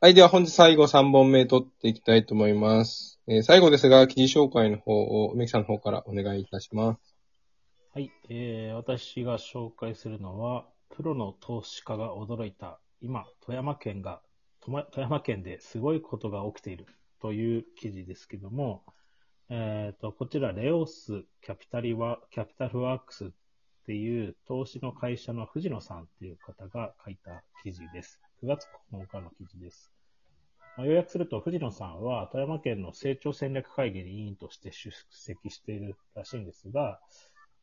はい、では本日最後3本目取っていきたいと思います。えー最後ですが、記事紹介の方を、梅木さんの方からお願いいたします。はい、えー、私が紹介するのは、プロの投資家が驚いた、今、富山県が、富山県ですごいことが起きているという記事ですけども、えーと、こちら、レオスキャピタリワキャピタルワークスっていう投資の会社の藤野さんっていう方が書いた記事です。9月9日の記事です。まあ要約すると、藤野さんは富山県の成長戦略会議に委員として出席しているらしいんですが、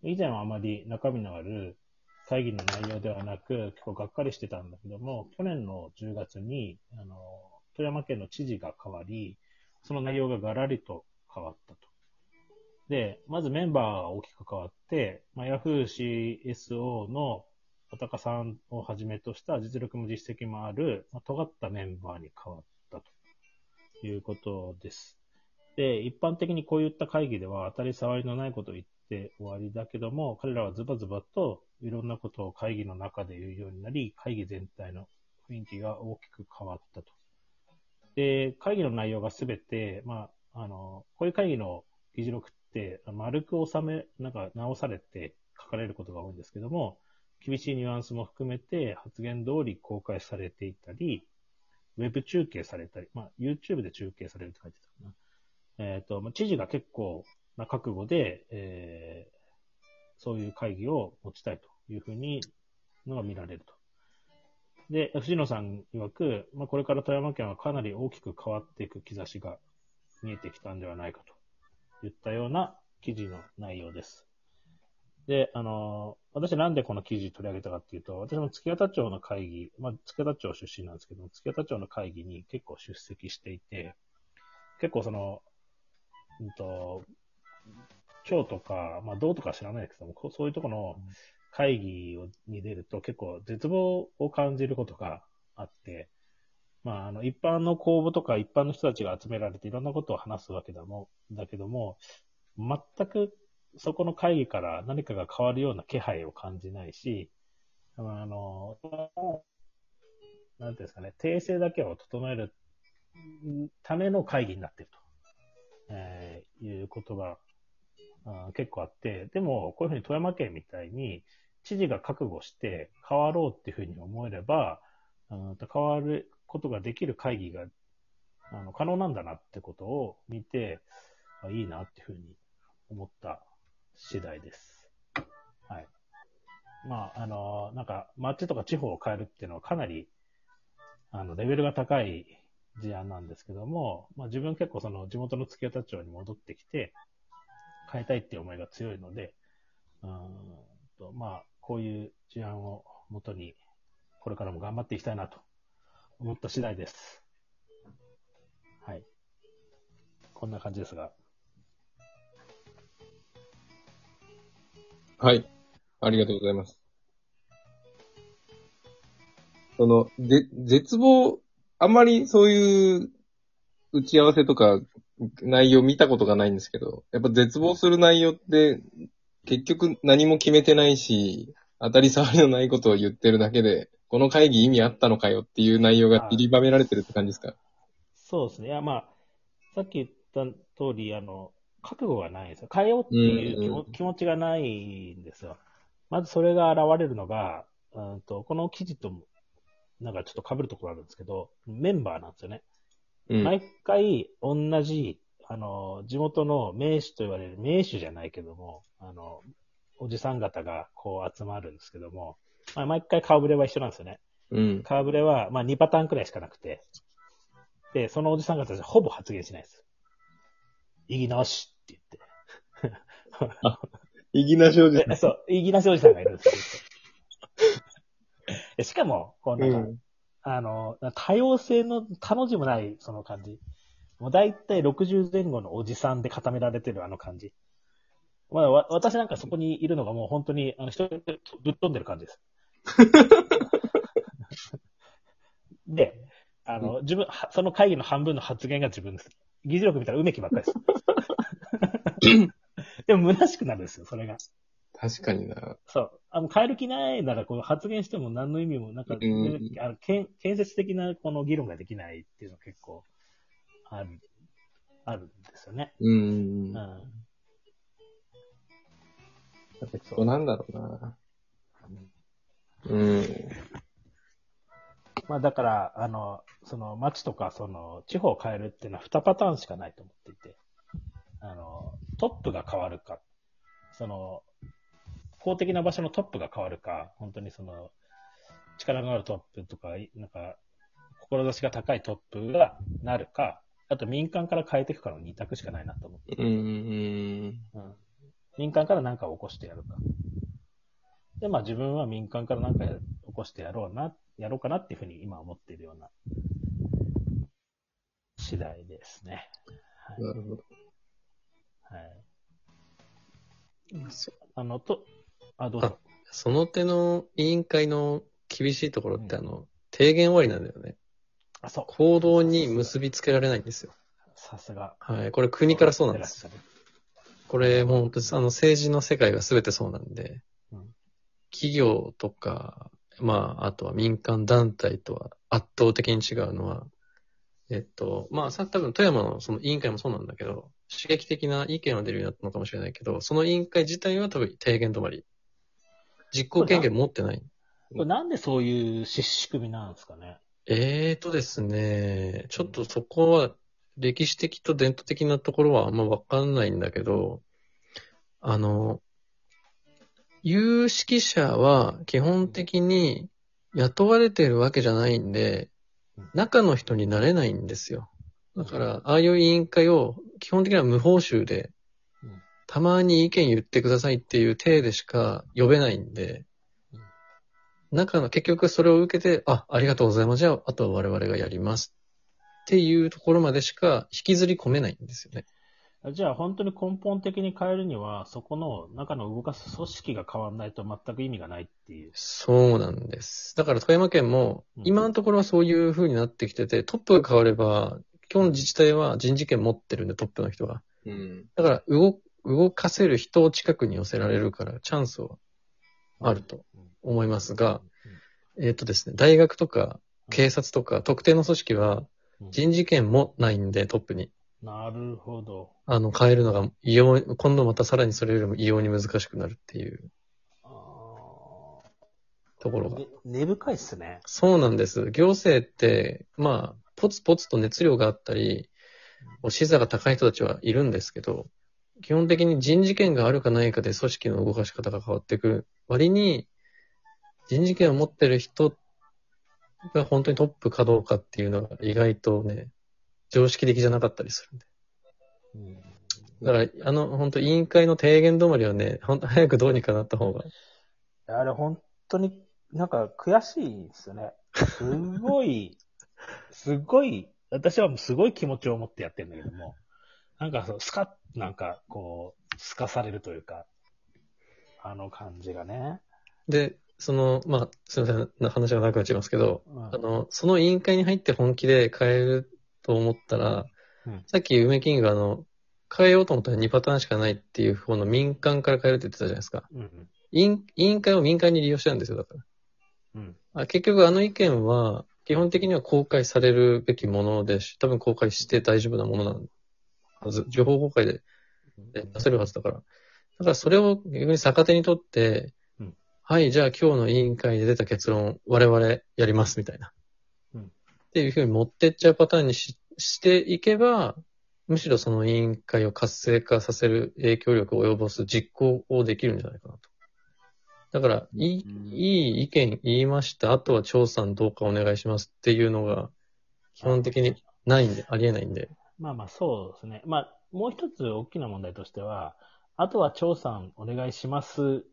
以前はあまり中身のある会議の内容ではなく、結構がっかりしてたんだけども、去年の10月に、あの、富山県の知事が変わり、その内容がガラリと変わったと。で、まずメンバーが大きく変わって、まあ、YahooCSO の小高さんをはじめとした実力も実績もある、まあ、尖ったメンバーに変わったということです。で、一般的にこういった会議では当たり障りのないことを言って終わりだけども、彼らはズバズバといろんなことを会議の中で言うようになり、会議全体の雰囲気が大きく変わったと。で、会議の内容がすべて、まあ、あの、こういう会議の議事録って、丸く収め、なんか直されて書かれることが多いんですけども、厳しいニュアンスも含めて発言通り公開されていたり、ウェブ中継されたり、まあ、YouTube で中継されるって書いてたかな。えっ、と、まあ知事が結構な覚悟で、えーそういう会議を持ちたいというふうにのが見られると。で、藤野さん曰く、まあ、これから富山県はかなり大きく変わっていく兆しが見えてきたんではないかといったような記事の内容です。で、あの、私なんでこの記事取り上げたかっていうと、私も月形町の会議、まあ、月形町出身なんですけども、月形町の会議に結構出席していて、結構その、うんと、町とか、まあ、どうとか知らないですけども、そういうところの会議をに出ると結構絶望を感じることがあって、まあ、あの、一般の公募とか一般の人たちが集められていろんなことを話すわけだも、だけども、全くそこの会議から何かが変わるような気配を感じないし、あの、なんていうんですかね、訂正だけを整えるための会議になっていると、えーいうことが、あ結構あって、でも、こういうふうに富山県みたいに、知事が覚悟して変わろうっていうふうに思えれば、うん変わることができる会議があの可能なんだなってことを見て、いいなっていうふうに思った次第です。はい。まあ、あの、なんか、町とか地方を変えるっていうのはかなり、あの、レベルが高い事案なんですけども、まあ自分結構その地元の月形町に戻ってきて、変えたいっていう思いが強いので、うんと、まあ、こういう事案をもとに、これからも頑張っていきたいなと思った次第です。はい。こんな感じですが。はい。ありがとうございます。その、で、絶望、あんまりそういう打ち合わせとか内容見たことがないんですけど、やっぱ絶望する内容って結局何も決めてないし、当たり障りのないことを言ってるだけで、この会議意味あったのかよっていう内容が散りばめられてるって感じですか？そうですね。いや、まあ、さっき言った通り、あの、覚悟がないんですよ。変えようっていう気持ちがないんですよ。まずそれが現れるのが、うんとこの記事とも、なんかちょっと被るところあるんですけど、メンバーなんですよね。うん。毎回同じ、あの、地元の名手と言われる、名手じゃないけども、あの、おじさん方がこう集まるんですけども、まあ、毎回顔ぶれは一緒なんですよね。うん。顔ぶれは、まあ2パターンくらいしかなくて、で、そのおじさん方たちほぼ発言しないです。意義なしって言って。意義なしおじでそう、意義なしおじさんがいるんですよ。でしかも、こうなんか、うん。あの、多様性の、他の字もない、その感じ。もう大体60前後のおじさんで固められてるあの感じ。まあ、わ私なんかそこにいるのがもう本当に、あの、人でぶっ飛んでる感じです。で、あの、自分、はその会議の半分の発言が自分です。議事録見たら梅木ばっかりです。でも虚しくなるんですよ、それが。確かにな。そう。あの、変える気ないなら、こう発言しても何の意味も、なんか、うんあの建建設的なこの議論ができないっていうのが結構、ある、あるんですよね。うんう。ん。だってそそううなんだろうな。うん。まあだから、あの、その町とか、その地方を変えるっていうのは2パターンしかないと思っていて、あの、トップが変わるか、その、公的な場所のトップが変わるか、本当にその、力のあるトップとか、なんか、志が高いトップがなるか、あと民間から変えていくかの2択しかないなと思って。うん。うん。民間から何かを起こしてやるか。で、まあ自分は民間から何か起こしてやろうな、やろうかなっていうふうに今思っているような次第ですね。はい。なるほど。はい、あの、と、あ、どうぞ。その手の委員会の厳しいところって、あの、提言終わりなんだよね。あ、そう。行動に結びつけられないんですよ。さすが。はい。これ国からそうなんです。これもう本当にあの政治の世界が全てそうなんで、うん企業とか、まあ、あとは民間団体とは圧倒的に違うのは、えっと、まあ、さ、多分富山のその委員会もそうなんだけど、刺激的な意見は出るようになったのかもしれないけど、その委員会自体は多分提言止まり。実行権限持ってない。これなんでそういうし仕組みなんですかね？えーとですね、ちょっとそこは歴史的と伝統的なところはあんまわかんないんだけど、あの、有識者は基本的に雇われてるわけじゃないんでうん、中の人になれないんですよ。だから、ああいう委員会を基本的には無報酬でうん、たまに意見言ってくださいっていう体でしか呼べないんでうん、中の結局それを受けて、あ、ありがとうございます。じゃあ、あとは我々がやります。っていうところまでしか引きずり込めないんですよね。じゃあ本当に根本的に変えるには、そこの中の動かす組織が変わらないと全く意味がないっていう。そうなんです。だから富山県もうん、今のところはそういう風になってきてて、トップが変われば、今日の自治体は人事権持ってるんで、トップの人が。うん。だから、動、動かせる人を近くに寄せられるから、チャンスはあると思いますが、えっ、とですね、大学とか警察とか特定の組織はうん人事権もないんで、トップに。なるほど。あの、変えるのが異様、今度またさらにそれよりも異様に難しくなるっていうあーところが。ね根深いっすね。そうなんです。行政って、まあ、ポツポツと熱量があったり、こう視座が高い人たちはいるんですけど、基本的に人事権があるかないかで組織の動かし方が変わってくる割に、人事権を持ってる人が本当にトップかどうかっていうのが意外とね、常識的じゃなかったりするんで。うんだから、あの、本当委員会の提言止まりはね、本当 早くどうにかなった方が。あれ本当になんか悔しいですよね。すごい、すごい、私はもうすごい気持ちを持ってやってるんだけども、なんかそう、スカッ、なんかこう、スカされるというか、あの感じがね。で、その、まあ、すみませんな、話が長くなっちゃいますけど、うんあの、その委員会に入って本気で変えると思ったら、うんさっき梅キングがあの、変えようと思ったら2パターンしかないっていう方の民間から変えるって言ってたじゃないですか。うん委員会を民間に利用してるんですよ、だから。うん。あ結局あの意見は、基本的には公開されるべきものでし、多分公開して大丈夫なものなんはず、情報公開でうん出せるはずだから。だからそれを逆に逆手にとって、うんはい、じゃあ今日の委員会で出た結論、我々やりますみたいな。うんっていうふうに持ってっちゃうパターンにししていけば、むしろその委員会を活性化させる影響力を及ぼす実行をできるんじゃないかなと。だから、いい、うんいい意見言いました。あとは調査どうかお願いしますっていうのが、基本的にないんで、ありえないんで。まあまあそうですね。まあ、もう一つ大きな問題としては、あとは調査お願いします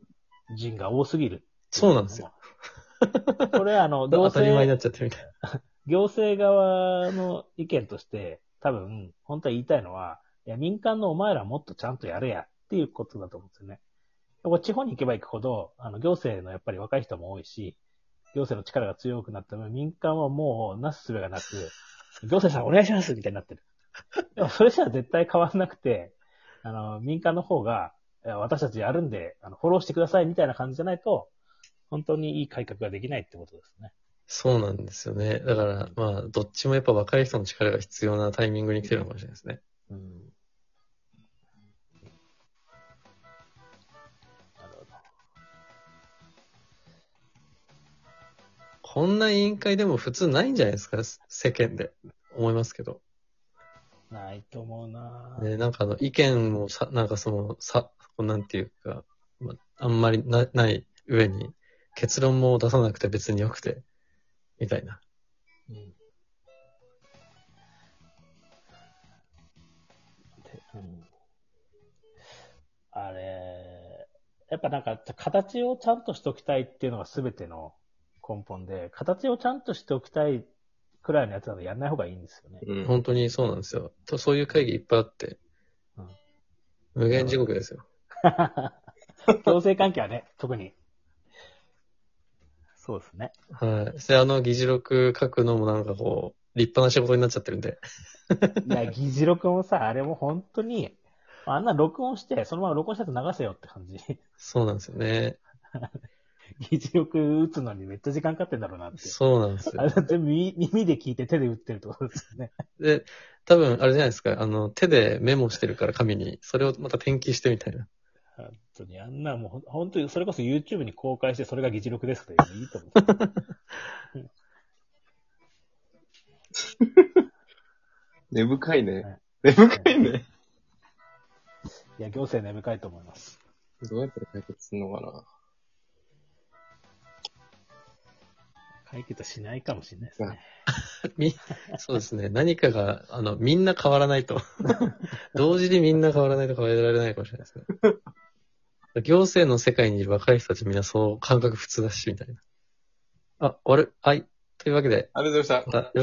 人が多すぎる。そうなんですよ。これあの、行 当たり前にな政、っちゃってるみたいな。行政側の意見として、多分、本当は言いたいのは、いや、民間のお前らもっとちゃんとやれやっていうことだと思うんですよね。地方に行けば行くほど、あの、行政のやっぱり若い人も多いし、行政の力が強くなった分、民間はもうなすすべがなく、行政さんお願いしますみたいになってる。でもそれじゃ絶対変わんなくて、あの、民間の方が、私たちやるんで、あの、フォローしてくださいみたいな感じじゃないと、本当にいい改革ができないってことですね。そうなんですよね。だから、まあ、どっちもやっぱ若い人の力が必要なタイミングに来てるのかもしれないですね。うん。なるほど。こんな委員会でも普通ないんじゃないですか、世間で。思いますけど。ないと思うなぁね、なんかあの、意見もさ、なんかその、さ、なんていうか、まあんまりな、ない上に、結論も出さなくて別によくて、みたいな。うんでうんあれ、やっぱなんか、形をちゃんとしておきたいっていうのが全ての根本で、形をちゃんとしておきたいくらいのやつなのやんない方がいいんですよね。うん。本当にそうなんですよ。とそういう会議いっぱいあって、うん無限地獄ですよ。行政関係はね、特に。そうですね。はい。それあの議事録書くのもなんかこう、立派な仕事になっちゃってるんで。いや、議事録もさ、あれも本当に、あんな録音して、そのまま録音したやつ流せよって感じ。そうなんですよね。議事録打つのにめっちゃ時間かかってんだろうなって。そうなんですよ。あれだって耳耳で聞いて手で打ってるってことですよね。で、多分あれじゃないですか、あの、手でメモしてるから紙に、それをまた転記してみたいな。本当に、あんなもう本当に、それこそ YouTube に公開して、それが議事録ですというのいいと思う。根深いねはい。根深いね。いや、行政根深いと思います。どうやったら解決するのかな。解決しないかもしれないですね。み、そうですね。何かが、あの、みんな変わらないと。同時にみんな変わらないと変えられないかもしれないですね。行政の世界にいる若い人たちみんなそう感覚普通だし、みたいな。あ、終わる。はい。というわけで、ありがとうございました